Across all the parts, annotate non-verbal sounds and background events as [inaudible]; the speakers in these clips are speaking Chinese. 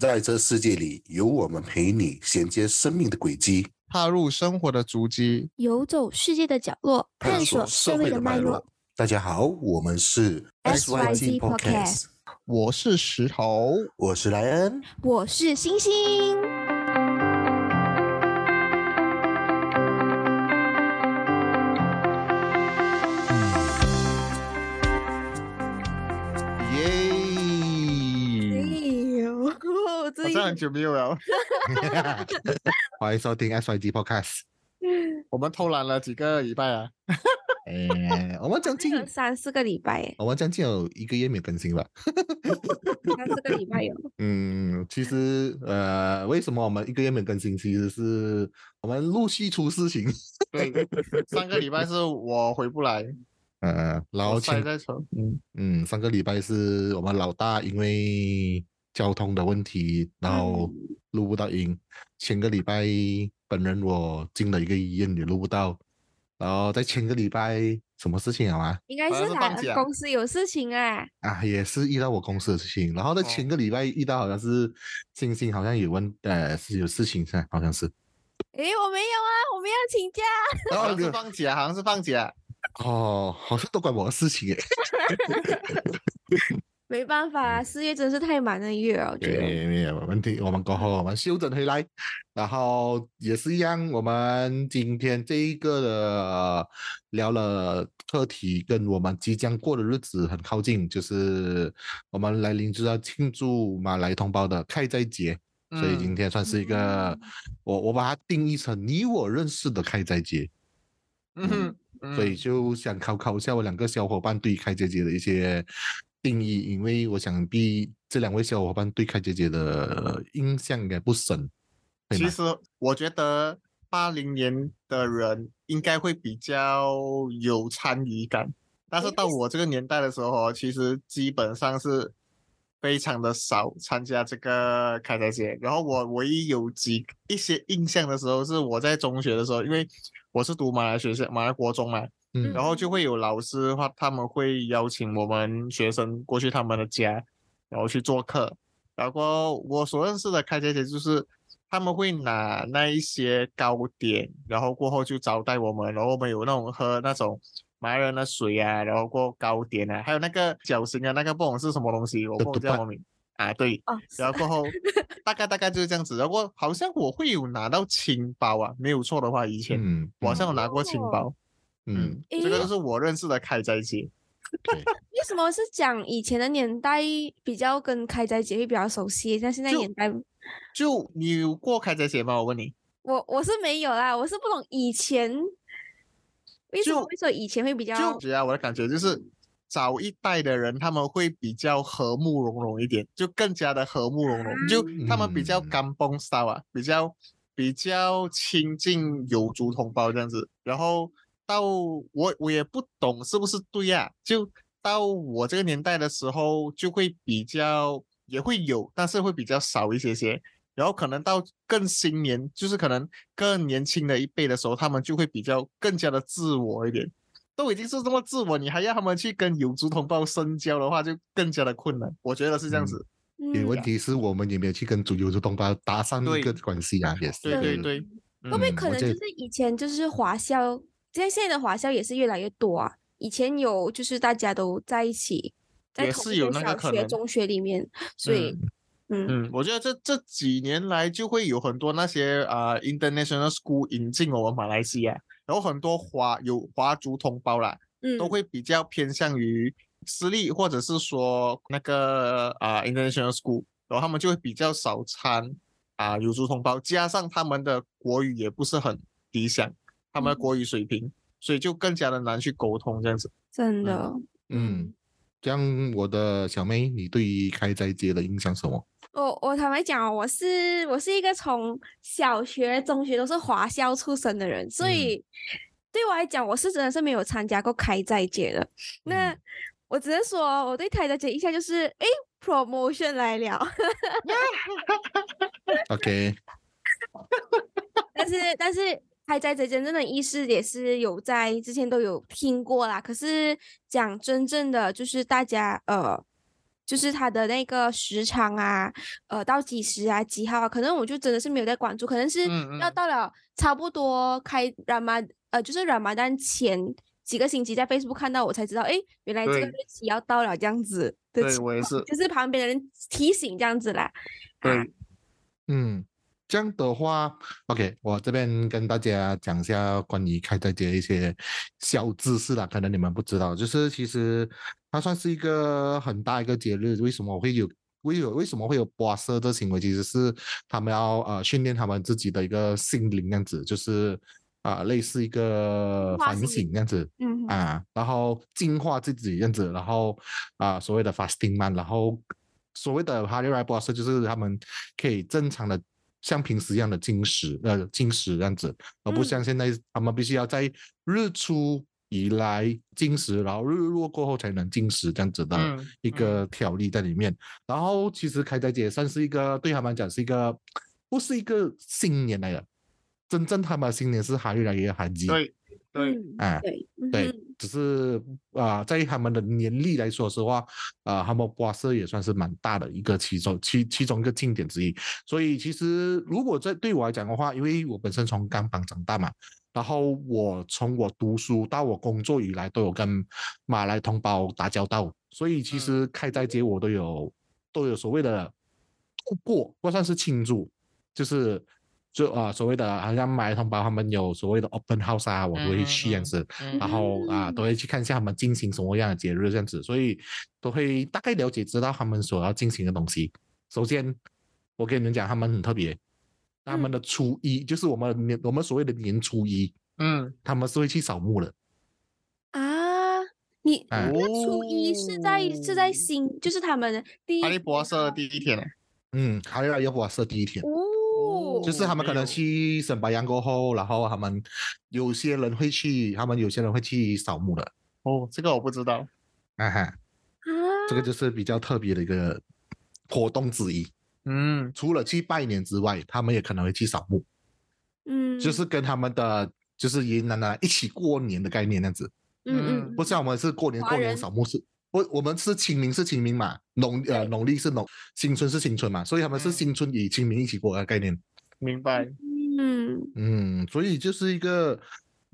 在这世界里，有我们陪你衔接生命的轨迹，踏入生活的足迹，游走世界的角落，探索社会的脉络。大家好，我们是 SYG Podcast，我是石头，我是莱恩，我是星星。很久没有了。[laughs] 欢迎收听 SYG Podcast。我们偷懒了几个礼拜啊？哎，我们将近 [laughs] 三四个礼拜。我们将近有一个月没更新了。三四个礼拜有。[laughs] 嗯，其实呃，为什么我们一个月没更新？其实是我们陆续出事情。对，上个礼拜是我回不来。呃，然后塞在车。嗯嗯，上个礼拜是我们老大因为。交通的问题，然后录不到音。前个礼拜，本人我进了一个医院，也录不到。然后在前个礼拜，什么事情啊？应该是他公司有事情啊。啊，也是遇到我公司的事情。然后在前个礼拜遇到，好像是星星，好像有问，呃，是有事情噻，好像是。诶，我没有啊，我没有请假。[laughs] 然后是放假，好像是放假。哦，好像都怪我的事情诶。[laughs] 没办法啊，四月真是太忙的月哦。对，没有问题。我们过后我们休整回来，然后也是一样。我们今天这一个的聊了课题，跟我们即将过的日子很靠近，就是我们来临就要庆祝马来同胞的开斋节，所以今天算是一个我我把它定义成你我认识的开斋节。嗯哼，所以就想考考一下我两个小伙伴对开斋节的一些。定义，因为我想必这两位小伙伴对开姐姐的印象应该不深。其实我觉得八零年的人应该会比较有参与感，但是到我这个年代的时候，其实基本上是非常的少参加这个开斋节。然后我唯一有几一些印象的时候，是我在中学的时候，因为我是读马来学校，马来国中嘛。嗯，然后就会有老师的话，他们会邀请我们学生过去他们的家，然后去做客。然后我所认识的开斋节就是他们会拿那一些糕点，然后过后就招待我们，然后我们有那种喝那种马来人的水啊，然后过糕点啊，还有那个饺形啊，那个不懂是什么东西，我不叫什么名啊，对，然后过后大概大概就是这样子。然后好像我会有拿到青包啊，没有错的话，以前我好像有拿过青包。嗯，这个就是我认识的开斋节。[laughs] 为什么是讲以前的年代比较跟开斋节会比较熟悉？像现在年代，就你有过开斋节吗？我问你，我我是没有啦，我是不懂以前为什么会说以前会比较。就啊，我的感觉就是早一代的人他们会比较和睦融融一点，就更加的和睦融融，就他们比较干崩骚啊，比较比较亲近有族同胞这样子，然后。到我我也不懂是不是对呀？就到我这个年代的时候，就会比较也会有，但是会比较少一些些。然后可能到更新年，就是可能更年轻的一辈的时候，他们就会比较更加的自我一点。都已经是这么自我，你还要他们去跟有族同胞深交的话，就更加的困难。我觉得是这样子。有问题是我们有没有去跟主有族同胞搭上一个关系啊？也是。对对对。会不会可能就是以前就是华侨？现在现在的华校也是越来越多啊，以前有就是大家都在一起，在同一个小学、中学里面，所以，嗯嗯，我觉得这这几年来就会有很多那些啊，international school 引进我们马来西亚，然后很多华有华族同胞啦，嗯，都会比较偏向于私立或者是说那个啊 international school，然后他们就会比较少参啊有族同胞，加上他们的国语也不是很理想。他们的国语水平，所以就更加的难去沟通这样子。真的，嗯，这样我的小妹，你对于开斋节的印象什么？我我坦白讲哦，我是我是一个从小学、中学都是华校出身的人，所以对我来讲，我是真的是没有参加过开斋节的。那我只能说，我对开斋节印象就是，哎，promotion 来了。OK。但是但是。开斋节真正的意思也是有在之前都有听过啦，可是讲真正的就是大家呃，就是它的那个时长啊，呃，到几时啊，几号啊，可能我就真的是没有在关注，可能是要到了差不多开软麻呃，就是软麻丹前几个星期在 Facebook 看到，我才知道，哎，原来这个日期要到了，这样子的对我也是，就是旁边的人提醒这样子啦。啊。对，嗯，这样的话，OK，我这边跟大家讲一下关于开斋节一些小知识啦，可能你们不知道，就是其实它算是一个很大一个节日，为什么会有？为有为什么会有刮痧这行为？其实是他们要呃训练他们自己的一个心灵，这样子，就是啊、类似一个反省这样子。嗯，啊，然后净化自己这样子，然后啊所谓的 fasting man，，然后所谓的 Hari Raya Puasa 就是他们可以正常的像平时一样的进食，呃进食这样子，而不嗯像现在他们必须要在日出以来进食，然后日落过后才能进食这样子的嗯一个条例在里面。然后其实开斋节算是一个对他们来讲是一个不是一个新年来的，真正他们的新年是 Hari Raya Haji。对对，哎啊对嗯对哼，只是啊、在他们的年历来说实话，啊，他们刮痧也算是蛮大的一个其中其其中一个庆典之一。所以其实如果在对我来讲的话，因为我本身从甘榜长大嘛，然后我从我读书到我工作以来，都有跟马来同胞打交道，所以其实开斋节我都有都有所谓的度过，不算是庆祝，就是。就啊、所谓的好像马来同胞他们有所谓的 open house 啊，我都会去这样嗯子，嗯然后啊，都会去看一下他们进行什么样的节日这样子，所以都会大概了解知道他们所要进行的东西。首先，我跟你们讲，他们很特别，他们的初一、就是我们年我们所谓的年初一，嗯，他们是会去扫墓的。啊，你哎。那初一是在是在哦。新，就是他们的第一哈利波特的第一天，嗯，哈利拉耶普瓦是第一天，哦，就是他们可能去省白羊过后，然后他们有些人会去，他们有些人会去扫墓的。哦，这个我不知道，啊哈，啊，这个就是比较特别的一个活动之一。嗯。除了去拜年之外，他们也可能会去扫墓。嗯，就是跟他们的就是爷爷奶奶一起过年的概念那样子，嗯嗯，不像我们是过年过年扫墓是，不我们是清明是清明嘛，农呃对。农历是农，新春是新春嘛，所以他们是嗯。新春与清明一起过的概念，明白，嗯。嗯，所以就是一个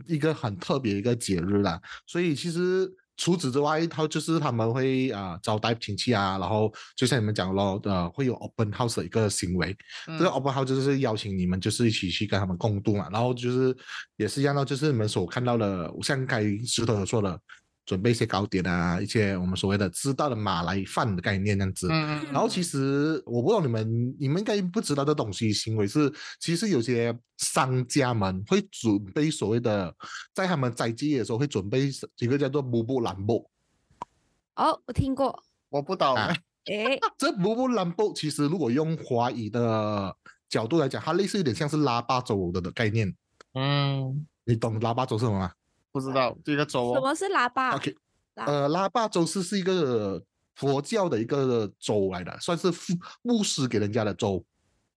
一个很特别的一个节日啦，所以其实。除此之外，他就是他们会啊、招待亲戚啊，然后就像你们讲咯，呃，会有 open house 的一个行为，这个嗯。open house 就是邀请你们，就是一起去跟他们共度嘛，然后就是也是一样的，就是你们所看到的，像刚才石头所说的，准备一些糕点啊，一些我们所谓的知道的马来饭的概念这样子。嗯嗯，然后其实我不知道你们，你们应该不知道的东西行为是，其实有些商家们会准备所谓的，在他们斋戒的时候会准备一个叫做布布兰布。哦，我听过，我不懂，啊。[laughs] 诶，这布布兰布其实如果用华语的角度来讲，它类似有点像是拉巴粥的的概念。嗯，你懂拉巴粥是什么吗不知道这个粥哦，什么是喇叭？？OK，呃，腊八粥是是一个佛教的一个粥来的，算是牧牧师给人家的粥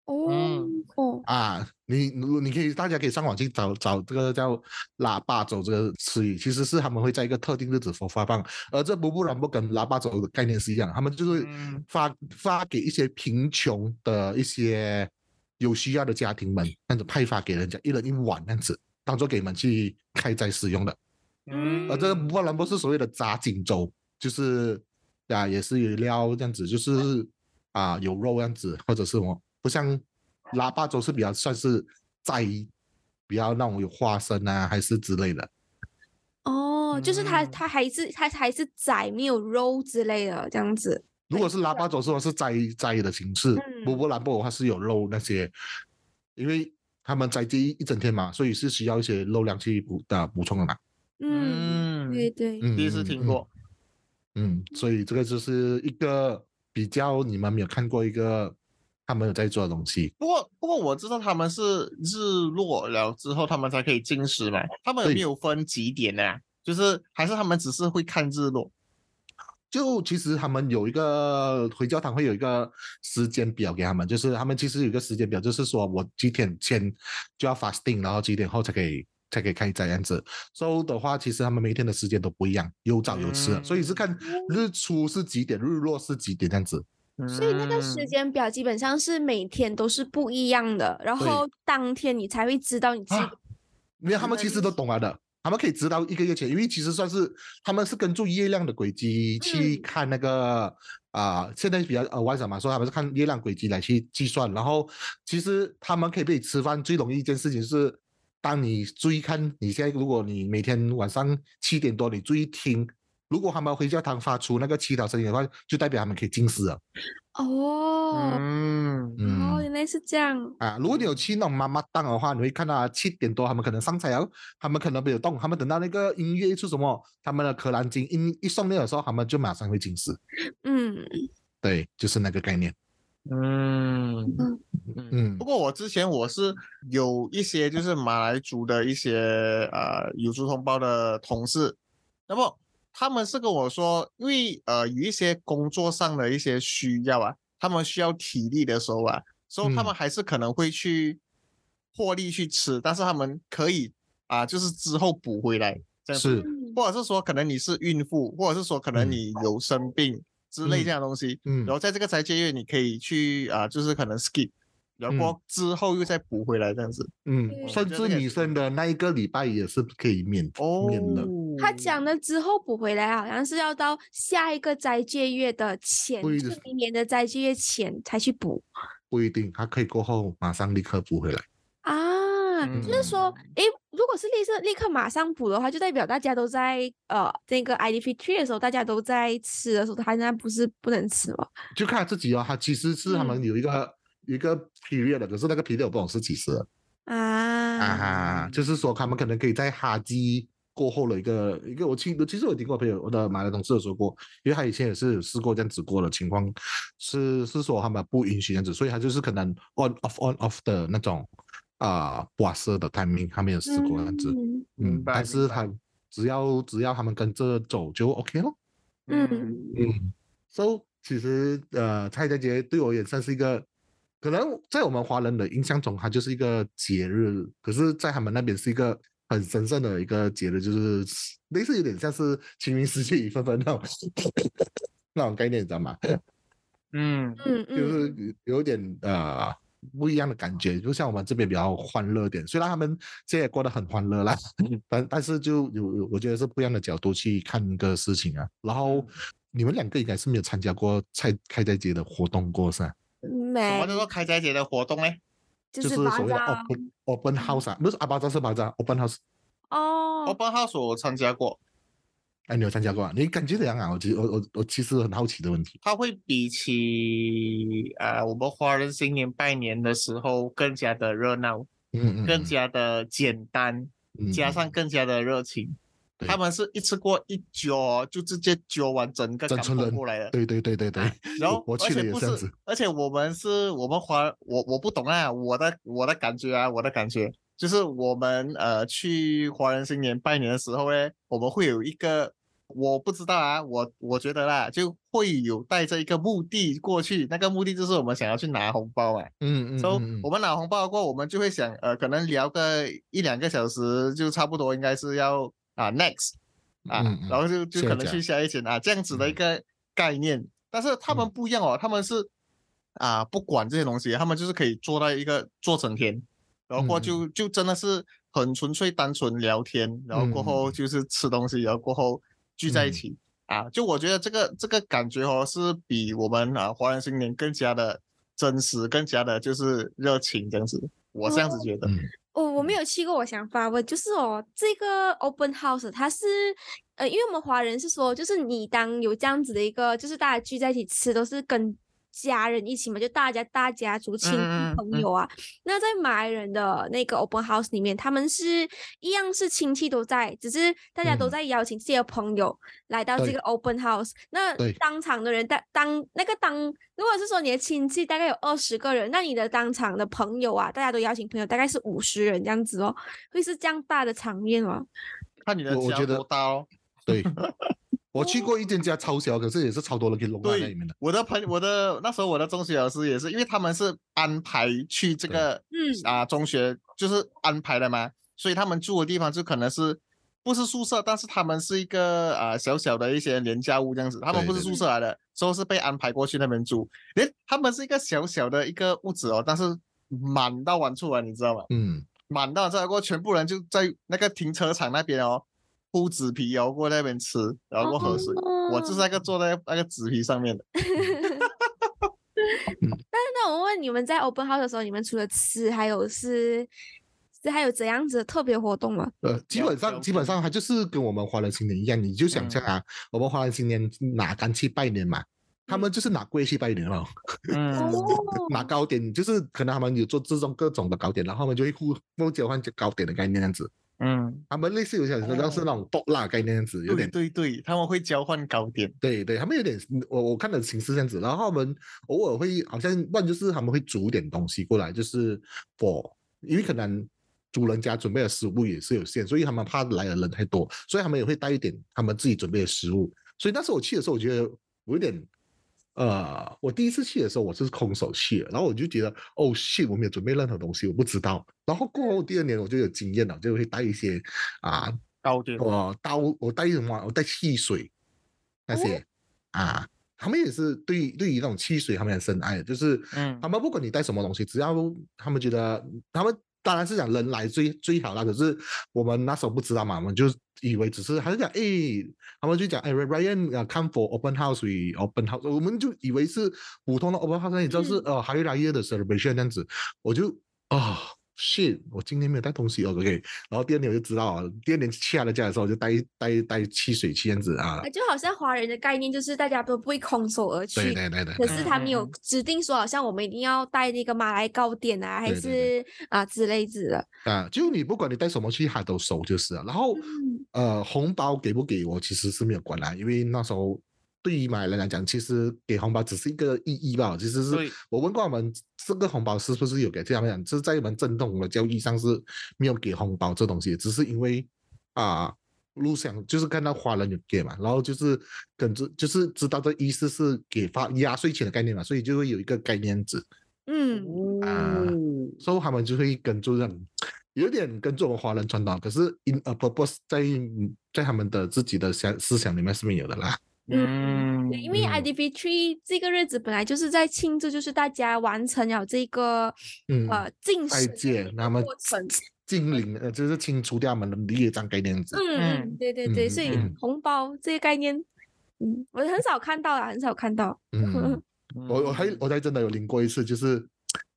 哦嗯哦，啊。你你你可以大家可以上网去找找这个叫腊八粥这个词语，其实是他们会在一个特定日子所发放，而这布布兰布跟腊八粥的概念是一样，他们就是嗯发发给一些贫穷的一些有需要的家庭们，这样子派发给人家一人一碗这样子，当做给你们去开斋使用的。嗯，而这个波兰波是所谓的炸锦粥，就是啊，也是有料这样子，就是啊有肉这样子，或者是什么，不像腊八粥是比较算是斋，比较那种有花生啊，还是之类的。哦，就是它嗯它还是它还是仔没有肉之类的这样子。如果是腊八粥说是斋斋的形式，嗯波波兰波的话是有肉那些，因为他们宅基一一整天嘛，所以是需要一些肉量去补的补充的嘛。嗯，嗯，对对，嗯，第一次听过，嗯，所以这个就是一个比较你们没有看过一个他们有在做的东西。不过不过我知道他们是日落了之后他们才可以进食嘛，他们有没有分几点呢、就是还是他们只是会看日落？就其实他们有一个回教堂会有一个时间表给他们，就是他们其实有一个时间表，就是说我几点前就要 fasting，然后几点后才可以才可以开斋这样子。所以的话，其实他们每天的时间都不一样，有早有迟的，所以是看日出是几点，日落是几点这样子。所以那个时嗯间表基本上是每天都是不一样的，然后当天你才会知道你自己啊因为他们其实都懂了的，他们可以知道一个月前，因为其实算是他们是根据月亮的轨迹去看那个啊、现在比较呃晚上嘛，说他们是看月亮轨迹来去计算，然后其实他们可以被吃饭最容易一件事情是，当你注意看你现在，如果你每天晚上七点多你注意听。如果他们回教堂发出那个祈祷声音的话，就代表他们可以进食了。哦。嗯哦，嗯原来是这样。啊，如果你有去那种妈妈档的话，你会看到啊七点多他们可能上菜了，他们可能没有动，他们等到那个音乐一出什么，他们的可兰经音一送练的时候，他们就马上会进食。嗯，对，就是那个概念。嗯嗯嗯不过我之前我是有一些就是马来族的一些呃有族同胞的同事，那么他们是跟我说，因为呃有一些工作上的一些需要啊，他们需要体力的时候啊，所以他们嗯还是可能会去获利去吃，但是他们可以啊、就是之后补回来这样子。或者是说可能你是孕妇，或者是说可能嗯你有生病之类嗯这样的东西，嗯然后在这个斋戒月你可以去啊、就是可能 skip，然嗯后之后又再补回来这样子。嗯，甚至女生的那一个礼拜也是可以免哦，免的。他讲了之后补回来，好像是要到下一个斋戒月的前，不一定就是明年的斋戒月前才去补不一定，他可以过后马上立刻补回来。啊。就是说，诶，如果是立刻立刻马上补的话，就代表大家都在呃那个 IDP tree 的时候，大家都在吃的时候，他那不是不能吃吗？就看自己哦，他其实是他们嗯有一个、有一个 period 的，可是那个 period 我不懂是几时啊啊哈，就是说他们可能可以在哈基过后的一个一个，我听其实我有听过朋友我的马来同事有说过，因为他以前也是有试过这样子过的情况，是是说他们不允许这样子，所以他就是可能 on off on off 的那种啊挂色的 timing，他没有试过这样子，嗯但是他只要只要他们跟着走就 OK 咯。嗯。嗯，so 其实呃，蔡佳节对我也算是一个，可能在我们华人的印象中，它就是一个节日，可是，在他们那边是一个很神圣的一个节日，就是类似有点像是清明时节雨纷纷那种 [laughs] 那种概念，你知道吗？嗯嗯嗯，就是有点呃不一样的感觉，就像我们这边比较欢乐点，虽然他们现在也过得很欢乐啦，[laughs] 但但是就有有我觉得是不一样的角度去看一个事情啊。然后你们两个应该是没有参加过菜开斋节的活动过是吧？什没么叫做开斋节的活动呢？就是所谓的 open open house 啊，不是阿巴扎是巴扎 open house，哦，Open House 我参加过，哎，你有参加过啊？你感觉怎样啊？我其实我我我其实很好奇的问题。它会比起啊、我们华人新年拜年的时候更加的热闹，嗯嗯，更加的简单，嗯加上更加的热情。对。他们是一次过一揪哦，就直接揪完整个港整村过来的。对对对对对，然后我去也这样子，，而且我们是我们华我我不懂啊，我的我的感觉啊，我的感觉就是我们呃去华人新年拜年的时候呢，我们会有一个我不知道啊，我我觉得啦，就会有带着一个目的过去，那个目的就是我们想要去拿红包嘛。嗯嗯所以嗯。我们拿红包过，我们就会想，呃，可能聊个一两个小时，就差不多应该是要啊 next 啊，嗯嗯然后就就可能去下一间啊，这样子的一嗯。个概念。但是他们嗯。不一样哦，他们是啊不管这些东西，他们就是可以做到一个做整天，然后就就真的是很纯粹单纯聊天，然后过后就是吃东西，然后过后聚在一嗯。起。啊，就我觉得这个这个感觉哦，是比我们啊华人新年更加的真实，更加的就是热情这样子，我这样子觉得。嗯我我没有去过，我想发问，就是哦，这个 open house 它是呃，因为我们华人是说，就是你当有这样子的一个，就是大家聚在一起吃，都是跟家人一起嘛，就大家大家族、亲戚嗯嗯嗯朋友啊。那在马来人的那个 open house 里面，他们是一样是亲戚都在，只是大家都嗯在邀请自己的朋友来到这个 open house。那当场的人，当当那个当，如果是说你的亲戚大概有二十个人，那你的当场的朋友啊，大家都邀请朋友，大概是五十人这样子哦，会是这样大的场面哦？看你的家我我觉得多大哦。对，我去过一间家超小，可是也是超多人可以拢在那里面的。我的朋我的那时候我的中学老师也是，因为他们是安排去这对。个嗯。啊中学，就是安排的嘛，所以他们住的地方就可能是不是宿舍，但是他们是一个啊、小小的一些廉价屋这样子，他们不是宿舍来的，所以是被安排过去那边住。连他们是一个小小的一个屋子哦，但是满到完处啊，你知道吗？嗯，满到这过后，全部人就在那个停车场那边哦，铺纸皮哦，过那边吃，然后过喝水。我就是那个坐在那个纸皮上面的。[laughs] 那我问你们在 open house 的时候，你们除了吃，还有是是还有怎样子的特别活动吗？呃，基本上基本上它就是跟我们华人新年一样，你就想象啊，我们华人新年拿干去拜年嘛，他们就是拿贵去拜年了，嗯。哦，[laughs] 拿糕点，就是可能他们有做这种各种的糕点，然后他们就会互互交换糕点的概念这样子，嗯，他们类似有些像是那种爆辣概念样子，有点对对，他们会交换糕点。对对，他们有点，我我看的形式这样子，然后他们偶尔会好像，不然就是他们会煮点东西过来，就是 for，因为可能主人家准备的食物也是有限，所以他们怕来的人太多，所以他们也会带一点他们自己准备的食物。所以那时候我去的时候，我觉得我有点，呃，我第一次去的时候我是空手去的，然后我就觉得，哦，shit，我没有准备任何东西，我不知道。然后过后第二年我就有经验了，就会带一些啊糕点，我刀，我带什么？我带汽水那些、啊，他们也是对对于那种汽水，他们很深爱的，就是嗯他们不管你带什么东西，只要他们觉得他们当然是讲人来最最好啦，可是我们那时候不知道嘛，我们就以为只是还是讲哎，他们就讲哎，Ryan 啊，come for open house we open house，我们就以为是普通的 open house，你知道是、呃还有来 year 的 celebration 这样子，我就啊。shit，我今天没有带东西哦，OK，然后第二年我就知道了，第二年去他的家的时候，我就带带带汽水去这样子啊啊，，就好像华人的概念就是大家都不会空手而去，对对对对，可是他们有指定说，好像我们一定要带那个马来糕点啊，还是啊之类子的。啊，就你不管你带什么去，他都收就是了。然后嗯呃，红包给不给我其实是没有关啦，因为那时候对于马来人来讲，其实给红包只是一个意义吧。其实是我问过他们，这个红包是不是有给这样讲，就是在我们正统的交易上是没有给红包这东西，只是因为啊。路上就是看到华人有给嘛，然后就是跟着就是知道这意思是给发压岁钱的概念嘛，所以就会有一个概念值。嗯，啊哦所以他们就会跟住这样，有点跟着我们华人传统，可是 in a purpose 在在他们的自己的想思想里面是没有的啦。嗯对，因为嗯 IDP Tree 这个日子本来就是在庆祝，就是大家完成了这个嗯，呃进再食过程。[laughs] 精灵呃，就是清除掉我们的业障概念子。嗯对对对，嗯所以嗯红包这个概念，嗯，我很少看到啊，很少看到。嗯，[laughs] 我我还嗯我还真的有领过一次，就是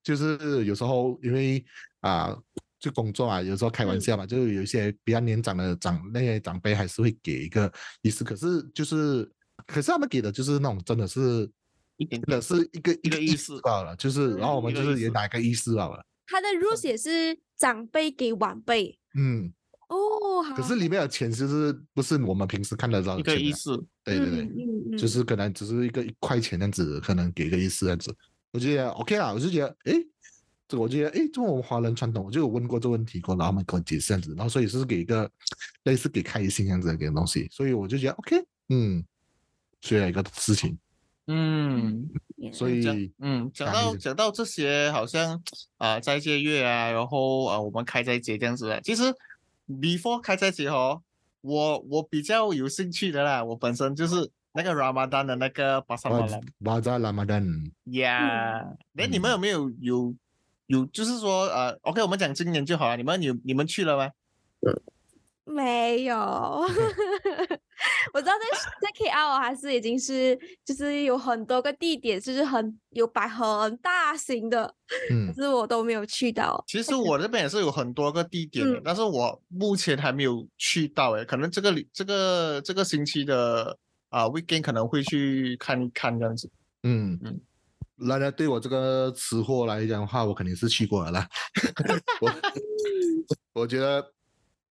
就是有时候因为啊。就工作啊，有时候开玩嗯笑嘛，就是有一些比较年长的长那些长辈还是会给一个意思，可是就是可是他们给的就是那种真的是一点真的是一个一个意思。思罢了，就是然后我们就是也拿一个意思罢了，他的 rules 也是长辈给晚辈。嗯，哦，好。可是里面的钱就是不是我们平时看得到一的钱啊，个意思。对对对，嗯嗯嗯，就是可能只是一个一块钱这样子，可能给个意思这样子，我觉得 OK 啦，我就觉得诶，这个我觉得诶，这我们华人传统，我就有问过这个问题过，然后他们给我解释这样子，然后所以是给一个类似给开心这样子的一个东西，所以我就觉得 OK，嗯，学了一个事情，嗯，所以嗯，讲到讲到这些，好像啊、斋戒月啊，然后啊、我们开斋节这样子的。其实 before 开斋节哦，我我比较有兴趣的啦，我本身就是那个 Ramadan 的那个巴萨马兰巴扎拉马丹，呀。那你们嗯有没有有有就是说呃，OK，我们讲今年就好了。你们有你们去了吗？没有，[laughs] 我知道在在 KL 还是已经是就是有很多个地点，就是很有摆很大型的，[laughs] 嗯可是我都没有去到。其实我这边也是有很多个地点的，嗯但是我目前还没有去到诶，可能这个礼这个这个星期的啊、weekend 可能会去看一看这样子。嗯嗯嗯。来来，对我这个吃货来讲的话，我肯定是去过了啦。[laughs] 我我觉得，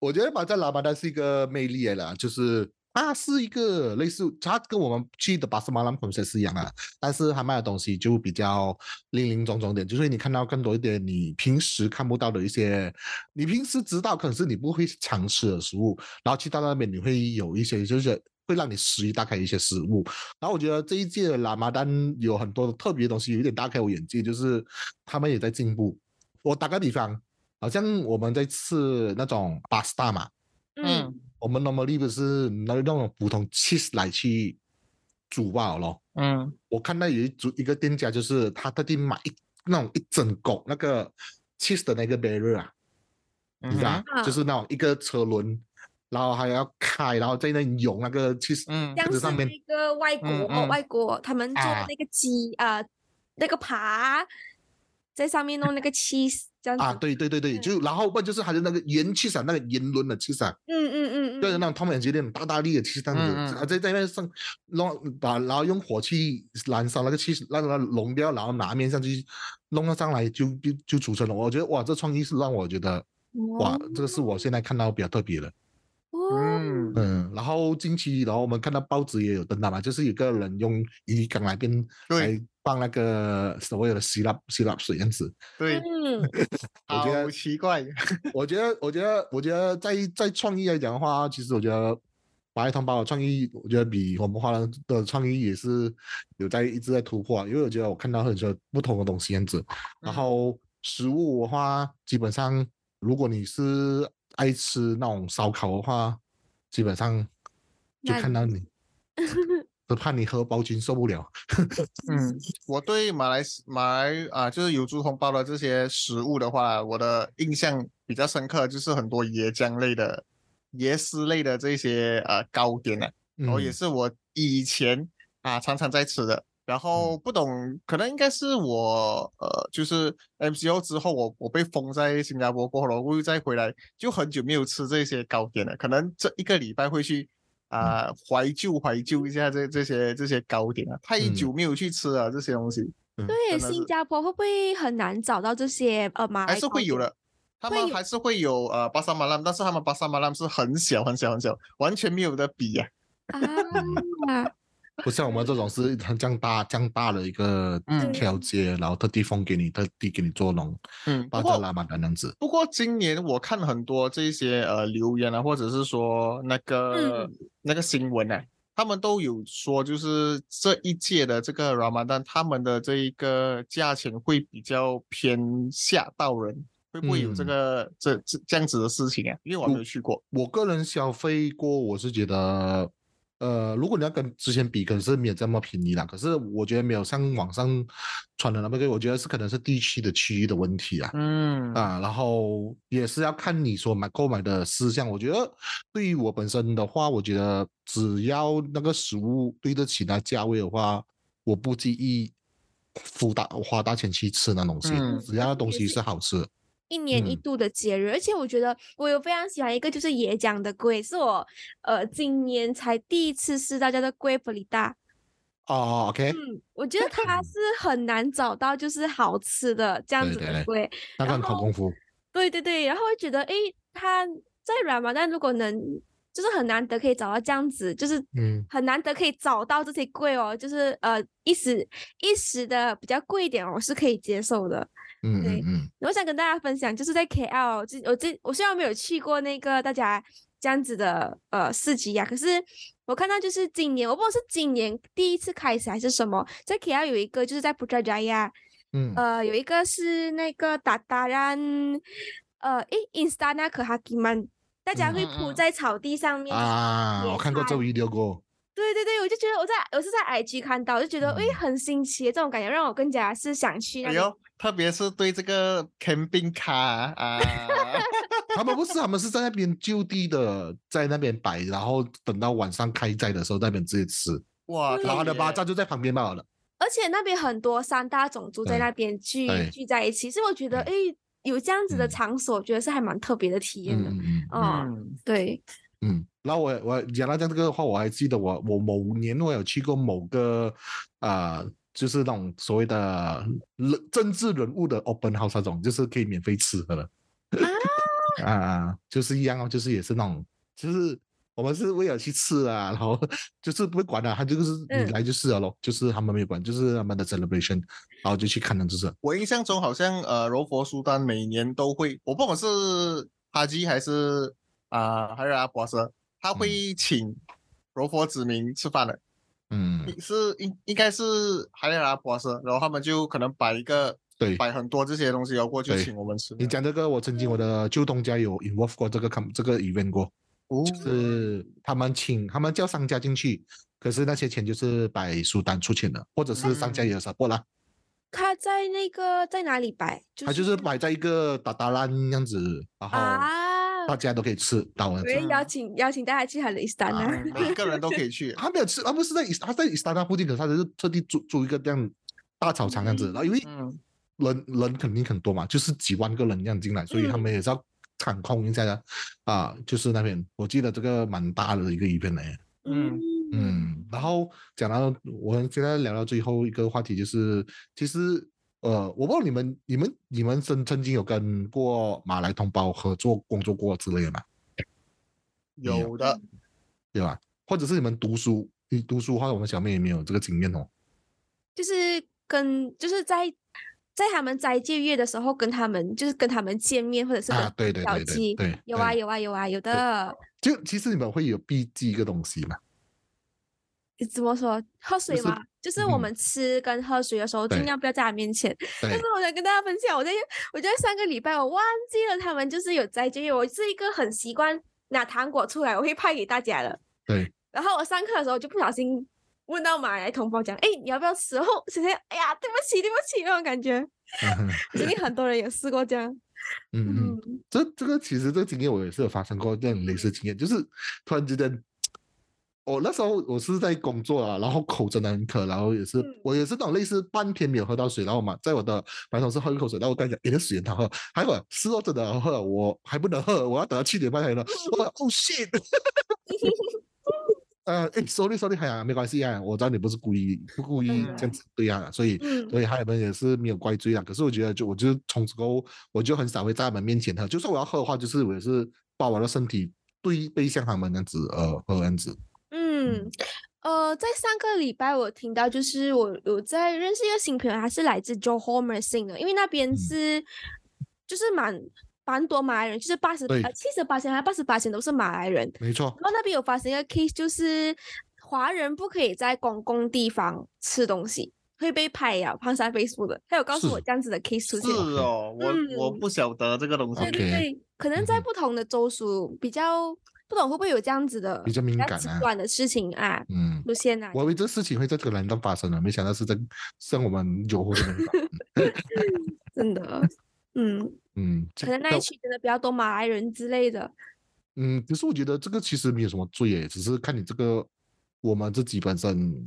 我觉得巴扎拉巴丹是一个魅力来了，就是它是一个类似，它跟我们去的巴斯马兰本身是一样的，但是它卖的东西就比较零零总总点，就是你看到更多一点你平时看不到的一些，你平时知道，可能是你不会尝试的食物，然后去到那边你会有一些就是。会让你食欲大开一些食物，然后我觉得这一届的拉马丹有很多的特别的东西，有一点大开我眼界，就是他们也在进步。我打个比方，好像我们在吃那种 pasta 嘛，嗯，我们 normally 不是拿那种普通 cheese 来去煮罢了咯。嗯。我看到有一组一个店家，就是他特地买一那种一整狗那个 cheese 的那个 barrel 啊，你知道就是那种一个车轮，然后还要开，然后在那里涌那个 cheese，嗯。像是这上面。那个外国、嗯嗯。外国他们做的啊那个鸡啊、那个扒，在上面弄那个 cheese 这样子。啊，对对对对，嗯就然后不就是还有那个圆 cheese 啊，那个圆轮的 cheese 啊，嗯嗯嗯嗯，就是那种 Tom and Jerry 那种大大力的样子，嗯嗯啊在在那上弄把，然后用火去燃烧那个 cheese，让它融掉，然后拿面上去弄它上来就就就组成了。我觉得哇，这创意是让我觉得哇，这个是我现在看到比较特别的。哦，嗯嗯，然后近期，然后我们看到报纸也有登到嘛，就是有个人用鱼缸来跟对来放那个所谓的希腊希腊水这样子。对，嗯，我觉得好奇怪，我觉得，我觉得，我觉得在在创意来讲的话，其实我觉得白同胞的创意，我觉得比我们华人的创意也是有在一直在突破啊。因为我觉得我看到很多不同的东西样子。然嗯后食物的话，基本上如果你是爱吃那种烧烤的话，基本上就看到你，[laughs] 都怕你喝包君受不了。嗯，[laughs] 我对马来西马来啊，就是有猪同胞的这些食物的话，我的印象比较深刻，就是很多椰浆类的、椰丝类的这些呃糕点啊，然后也嗯是我以前啊常常在吃的。然后不懂，可能应该是我呃，就是 MCO 之后，我我被封在新加坡过后了，我又再回来，就很久没有吃这些糕点了。可能这一个礼拜会去啊、怀旧怀旧一下这这些这些糕点啊，太嗯。久没有去吃了这些东西，对，新加坡会不会很难找到这些呃马来还是会有的。他们还是会有呃巴沙马拉，但是他们巴沙马拉是很小很小很小，完全没有的比呀、啊，不像我们这种是很这样大这样大的一个嗯条街，然后特地封给你，特地给你做龙嗯，巴扎拉玛的那样子。不过今年我看很多这些呃留言啊，或者是说那个、嗯那个新闻啊，他们都有说，就是这一届的这个 Ramadan，他们的这一个价钱会比较偏吓到人，会不会有这嗯个、这这这样子的事情啊？因为我还没有去过。我个人消费过，我是觉得，呃，如果你要跟之前比，可能是没有这么便宜啦。可是我觉得没有像网上传的那么贵，我觉得是可能是地区的区域的问题啊。嗯啊，然后也是要看你所买购买的事项。我觉得对于我本身的话，我觉得只要那个食物对得起那价位的话，我不介意付大花大钱去吃那东西，嗯只要那东西是是好吃的。一年一嗯度的节日，而且我觉得我有非常喜欢一个就是野讲的龟，是我呃今年才第一次吃到叫做龟布里达。哦，OK，嗯，我觉得它是很难找到就是好吃的这样子的龟。那个然后很考功夫。对对对，然后会觉得诶，它在软嘛，但如果能就是很难得可以找到这样子，就是嗯很难得可以找到这些贵哦，就是呃一时一时的比较贵一点哦，我是可以接受的。嗯对嗯嗯，我想跟大家分享，就是在 KL，这我这我虽然没有去过那个大家这样子的呃市集呀、可是我看到就是今年，我不知道是今年第一次开始还是什么，在 KL 有一个就是在 Putrajaya，嗯呃，有一个是那个达达然，呃，诶，Instana 可哈基曼，大家嗯会铺在草地上面。啊，野我看过这菜 video 过。对对对，我就觉得我在我是在 IG 看到，就觉得诶嗯很新奇这种感觉，让我更加是想去那里。特别是对这个 camping 卡啊，[laughs] 他们不是，他们是在那边就地的，在那边摆，然后等到晚上开斋的时候，在那边直接吃。哇，对然后他的巴扎就在旁边罢了。而且那边很多三大种族在那边聚聚在一起，所以我觉得诶有这样子的嗯场所，我觉得是还蛮特别的体验的。嗯嗯嗯哦，嗯对，嗯。然后我我讲到这样这个的话，我还记得我我某年我有去过某个啊、就是那种所谓的人政治人物的 open house 那种，就是可以免费吃的了。[laughs] 啊？啊，就是一样哦，就是也是那种，就是我们是为了去吃啊，然后就是不会管的、他就是嗯。你来就是了咯，就是他们没有管，就是他们的 celebration，然后就去看了，就是。我印象中好像呃柔佛苏丹每年都会，我不管是哈基还是啊、还是阿博士，他会请柔佛子民吃饭的，嗯，是应应该是海尔阿博士，然后他们就可能摆一个对，摆很多这些东西要过去请我们吃。你讲这个，我曾经我的旧东家有 involve 过这个 com 这个 event 过，哦，就是他们请他们叫商家进去，可是那些钱就是摆书单出钱的，或者是商家也有 support 啦，他在那个在哪里摆？就他就是摆在一个打打烂样子，然后啊，大家都可以吃到。我也邀请邀请大家去他的 t a 啊 n 每一个人都可以去。[laughs] 他没有吃，他不是在伊他在伊斯坦附近，可是他只是特地租租一个这样大草场这样子，然后因为嗯，人人肯定很多嘛，就是几万个人这样进来，所以他们也是要场控一下的啊，就是那边我记得这个蛮大的一个 event 来的。嗯嗯，然后讲到我们现在聊到最后一个话题，就是其实呃，我不知道你们你们你们曾曾经有跟过马来同胞合作工作过之类的吗？有的，对吧？或者是你们读书，你读书的话，我们小妹也没有这个经验哦。就是跟就是在在他们斋戒月的时候跟他们就是跟他们见面，或者是啊，对对对对对，有啊有啊有啊有的。就其实你们会有避忌一个东西嘛？怎么说？喝水是嘛，就是我嗯们吃跟喝水的时候，尽量不要在他面前。但是我想跟大家分享，我在我在上个礼拜我忘记了他们就是有斋戒月，我是一个很习惯拿糖果出来，我会派给大家的。对，然后我上课的时候就不小心问到马来同胞讲，哎，你要不要吃？然后现在哎呀，对不起对不起那种感觉，嗯哼我相信很多人也试过这样。嗯嗯，嗯，这这个其实这个经验我也是有发生过这样类似经验，就是突然之间，我那时候我是在工作啊，然后口真的很渴，然后也是、嗯我也是那种类似半天没有喝到水，然后嘛，在我的马桶是喝一口水，然后我跟他讲，诶，那水很好喝，还有是哦，真的好喝，我还不能喝，我要等到七点半才能喝，我说哦 shit。[laughs] 呃，哎，sorry sorry，哎呀，没关系啊，我知道你不是故意，不故意嗯这样子对啊、所以嗯所以他们也是没有怪罪啊。可是我觉得就我就从此后我就很少会在他们面前喝，就算我要喝的话，就是我也是把我的身体对背向他们那样子呃喝这样子。嗯，呃，在上个礼拜我听到，就是我有在认识一个新朋友，他是来自 Johor Mersing 的，因为那边嗯是、就是蛮蛮多马来人，就是八十对呃七十八千还八十八千都是马来人。没错，然后那边有发生一个 case，就是华人不可以在公共地方吃东西，会被拍呀，放上 Facebook 的。他有告诉我这样子的 case 出现是。哦，我我嗯不晓得这个东西对。对对，可能在不同的州属比较不懂会不会有这样子的比较敏感极啊短的事情啊嗯，路线啊。我以为这事情会在这个南端发生的，没想到是在像我们有湖这边发。[laughs] 真的，嗯，[laughs] 嗯，可能那一区真的比较多马来人之类的。嗯，可是我觉得这个其实没有什么罪耶，只是看你这个我们自己本身，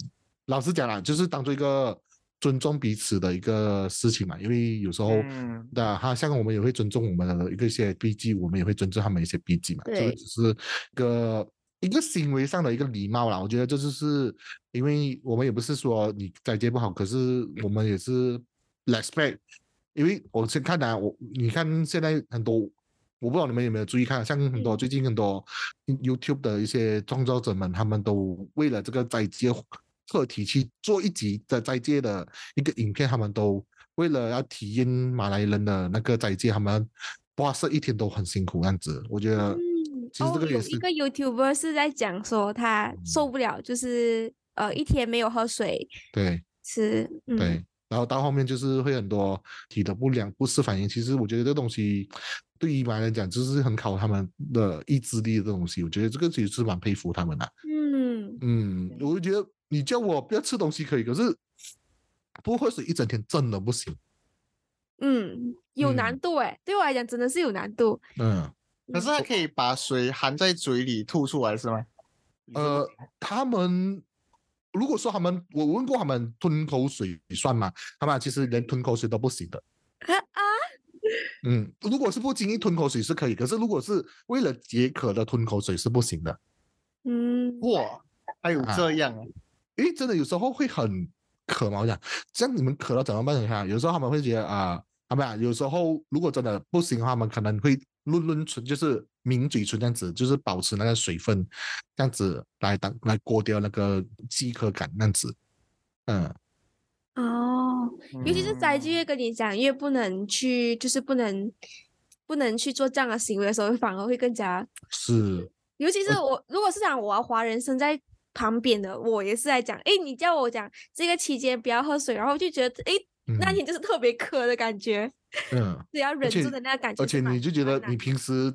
老实讲啦，就是当做一个尊重彼此的一个事情嘛。因为有时候，嗯那他像我们也会尊重我们的一个一些笔记，我们也会尊重他们一些笔记嘛。这个只是一个一个行为上的一个礼貌啦。我觉得这就是因为我们也不是说你斋戒不好，可是我们也是 respect。因为我先看啊，我你看现在很多，我不知道你们有没有注意看，像很多嗯最近很多 YouTube 的一些创作者们，他们都为了这个斋戒课题去做一集的斋戒的一个影片，他们都为了要体验马来人的那个斋戒，他们哇塞一天都很辛苦这样子。我觉得嗯，其实这哦，个也是有一个 YouTuber 是在讲说他受不了，就是呃一天没有喝水对吃，嗯，对，然后到后面就是会很多体的不良不适反应。其实我觉得这个东西对于马来人讲，就是很考他们的意志力的东西。我觉得这个其实是蛮佩服他们的。嗯，嗯，我就觉得你叫我不要吃东西可以，可是不喝水一整天真的不行。嗯，有难嗯度哎，对我来讲真的是有难度。嗯，可是他可以把水含在嘴里吐出来是吗？呃，他们如果说他们，我问过他们吞口水算吗？他们其实连吞口水都不行的。啊啊，[laughs] 嗯，如果是不经意吞口水是可以，可是如果是为了解渴的吞口水是不行的。嗯，哇，还有啊这样啊？因为真的有时候会很渴嘛，我讲，像你们渴了怎么办？你看，有时候他们会觉得啊，他们啊，有时候如果真的不行的话，他们可能会润润唇，就是抿嘴唇这样子，就是保持那个水分，这样子来当来过掉那个饥渴感，那样子。嗯，哦，尤其是斋戒嗯月跟你讲，越不能去，就是不能不能去做这样的行为的时候，反而会更加，是，尤其是我如果是讲我要华人生在旁边的，我也是在讲，诶，你叫我讲这个期间不要喝水，然后就觉得，诶，那嗯天就是特别渴的感觉，[laughs] 嗯，只要忍住的那个感觉而且，你就觉得你平时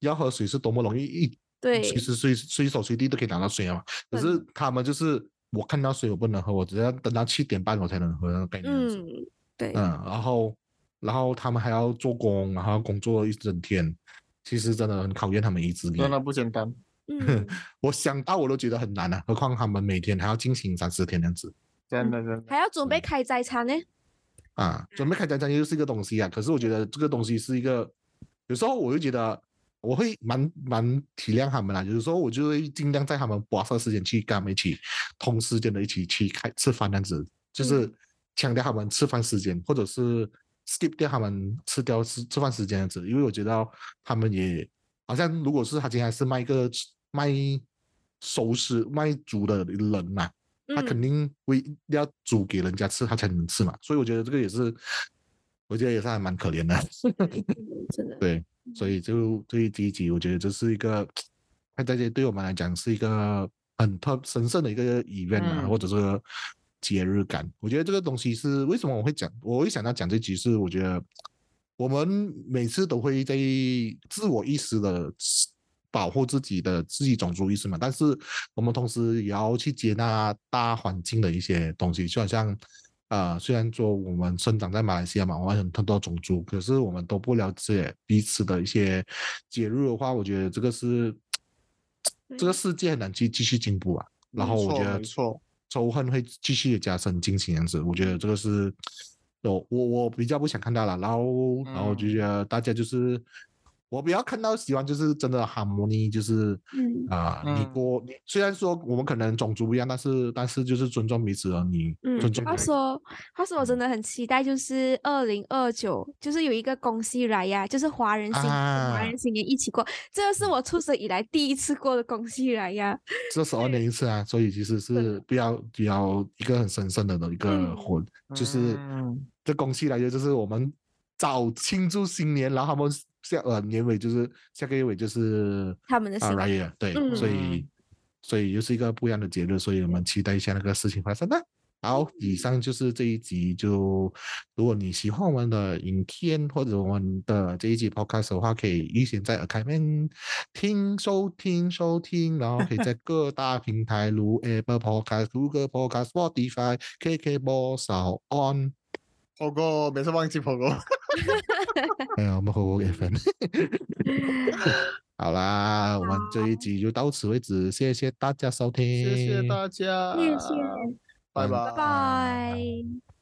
要喝水是多么容易，一对随时随随手随地都可以拿到水啊嘛。可是他们就是我看到水我不能喝，我只要等到七点半我才能喝那个概念这样子。嗯，对，嗯，然后然后他们还要做工，然后要工作一整天，其实真的很考验他们意志力。真的不简单。嗯，[laughs] 我想到我都觉得很难啊，何况他们每天还要进行三四天这样子。真的真的，还要准备嗯开斋餐呢，啊。准备开斋餐又是一个东西啊，可是我觉得这个东西是一个，有时候我就觉得我会蛮蛮体谅他们啦，有时候我就会尽量在他们播色时间去跟他们一起同时间的一起去开吃饭这样子，就是嗯。强调他们吃饭时间，或者是 skip 掉他们吃掉吃吃饭时间这样子，因为我觉得他们也好像如果是他今天是卖一个卖熟食卖煮的人呐、他肯嗯定会要煮给人家吃，他才能吃嘛。所以我觉得这个也是，我觉得也是还蛮可怜的。真的，[laughs] 对，所以就这第一集，我觉得这是一个，开斋节对我们来讲是一个很特神圣的一个 event 啊，嗯或者是节日感。我觉得这个东西是为什么我会讲，我会想到讲这集是，我觉得我们每次都会在自我意识的保护自己的自己种族意识嘛，但是我们同时也要去接纳大环境的一些东西，就好像。呃，虽然说我们生长在马来西亚嘛，我们很很多种族，可是我们都不了解彼此的一些介入的话，我觉得这个是这个世界很难去继续进步啊。然后我觉得错，仇恨会继续的加深，进行这样子，我觉得这个是我我我比较不想看到了。然后然后就觉得大家就是我比较看到喜欢就是真的 harmony，就是嗯。啊、你嗯。过你虽然说我们可能种族不一样，但是但是就是尊重彼此啊，你嗯尊重，别人话说，他说，我真的很期待，就是二零二九，就是有一个公西来呀，就是华人新年华啊人新年一起过，这个是我出生以来第一次过的公西来呀。[laughs] 这十二年一次啊，所以其实是。比较比较一个很神圣的的一个嗯。活，就是嗯。这恭喜来的就是我们早庆祝新年，然后他们下呃年尾就是下个月尾就是啊他们的新 Raya，对，所以嗯所以又是一个不一样的节日，所以我们期待一下那个事情发生吧。好，以上就是这一集就，如果你喜欢我们的影片或者我们的这一集 podcast 的话，可以预先在 a c a d 听收听收听，然后可以在各大平台如 Apple Podcast、Google Podcast、Spotify、KKBox、少 On，火锅每次忘记火锅，[laughs] [laughs] 还有我们火锅给分。[laughs] 好啦，我们这一集就到此为止，谢谢大家收听，谢谢大家，谢谢，拜嗯。拜。拜拜。